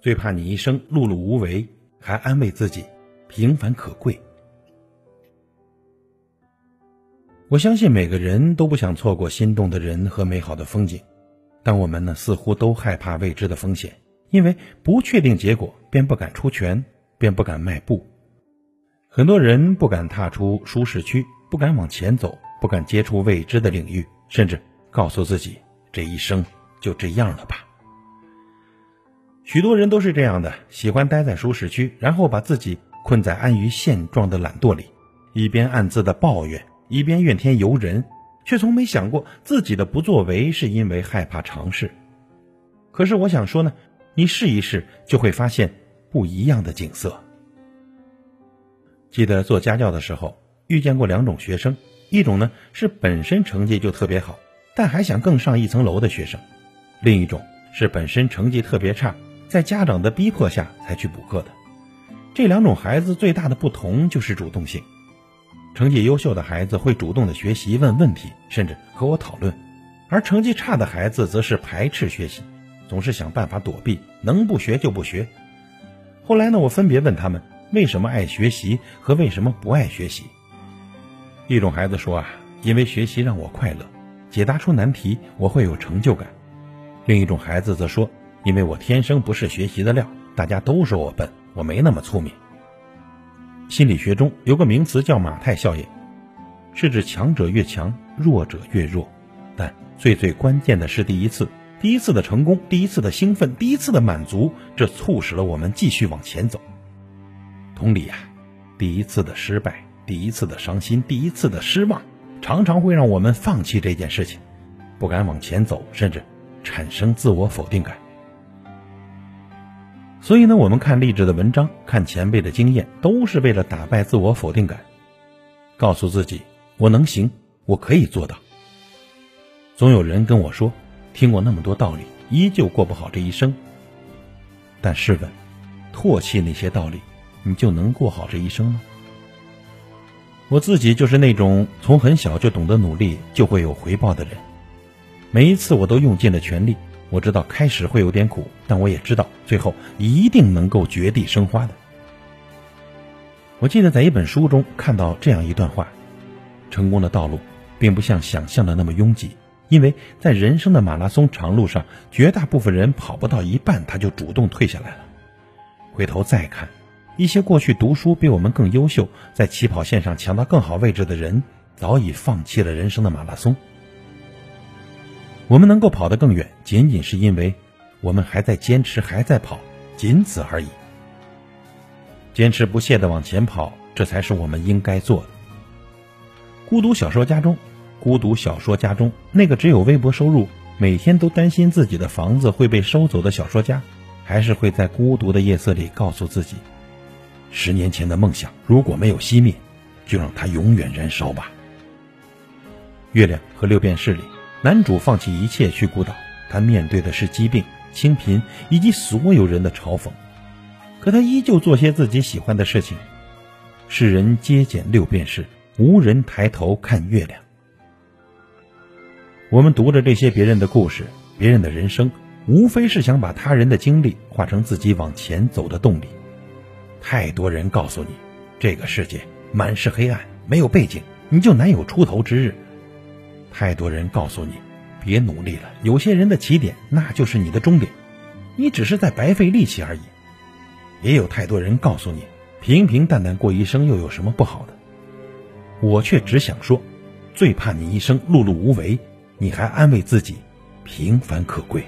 最怕你一生碌碌无为，还安慰自己平凡可贵。我相信每个人都不想错过心动的人和美好的风景，但我们呢，似乎都害怕未知的风险，因为不确定结果，便不敢出拳，便不敢迈步。很多人不敢踏出舒适区，不敢往前走，不敢接触未知的领域，甚至告诉自己这一生就这样了吧。许多人都是这样的，喜欢待在舒适区，然后把自己困在安于现状的懒惰里，一边暗自的抱怨，一边怨天尤人，却从没想过自己的不作为是因为害怕尝试。可是我想说呢，你试一试就会发现不一样的景色。记得做家教的时候，遇见过两种学生，一种呢是本身成绩就特别好，但还想更上一层楼的学生，另一种是本身成绩特别差。在家长的逼迫下才去补课的，这两种孩子最大的不同就是主动性。成绩优秀的孩子会主动的学习、问问题，甚至和我讨论；而成绩差的孩子则是排斥学习，总是想办法躲避，能不学就不学。后来呢，我分别问他们为什么爱学习和为什么不爱学习。一种孩子说啊，因为学习让我快乐，解答出难题我会有成就感；另一种孩子则说。因为我天生不是学习的料，大家都说我笨，我没那么聪明。心理学中有个名词叫马太效应，是指强者越强，弱者越弱。但最最关键的是第一次，第一次的成功，第一次的兴奋，第一次的满足，这促使了我们继续往前走。同理呀，第一次的失败，第一次的伤心，第一次的失望，常常会让我们放弃这件事情，不敢往前走，甚至产生自我否定感。所以呢，我们看励志的文章，看前辈的经验，都是为了打败自我否定感，告诉自己我能行，我可以做到。总有人跟我说，听过那么多道理，依旧过不好这一生。但试问，唾弃那些道理，你就能过好这一生吗？我自己就是那种从很小就懂得努力就会有回报的人，每一次我都用尽了全力。我知道开始会有点苦，但我也知道最后一定能够绝地生花的。我记得在一本书中看到这样一段话：成功的道路并不像想象的那么拥挤，因为在人生的马拉松长路上，绝大部分人跑不到一半他就主动退下来了。回头再看，一些过去读书比我们更优秀，在起跑线上抢到更好位置的人，早已放弃了人生的马拉松。我们能够跑得更远，仅仅是因为我们还在坚持，还在跑，仅此而已。坚持不懈的往前跑，这才是我们应该做的。孤独小说家中，孤独小说家中那个只有微薄收入，每天都担心自己的房子会被收走的小说家，还是会在孤独的夜色里告诉自己：十年前的梦想如果没有熄灭，就让它永远燃烧吧。月亮和六便士里。男主放弃一切去孤岛，他面对的是疾病、清贫以及所有人的嘲讽，可他依旧做些自己喜欢的事情。世人皆捡六便士，无人抬头看月亮。我们读着这些别人的故事，别人的人生，无非是想把他人的经历化成自己往前走的动力。太多人告诉你，这个世界满是黑暗，没有背景，你就难有出头之日。太多人告诉你，别努力了。有些人的起点，那就是你的终点，你只是在白费力气而已。也有太多人告诉你，平平淡淡过一生又有什么不好的？我却只想说，最怕你一生碌碌无为，你还安慰自己平凡可贵。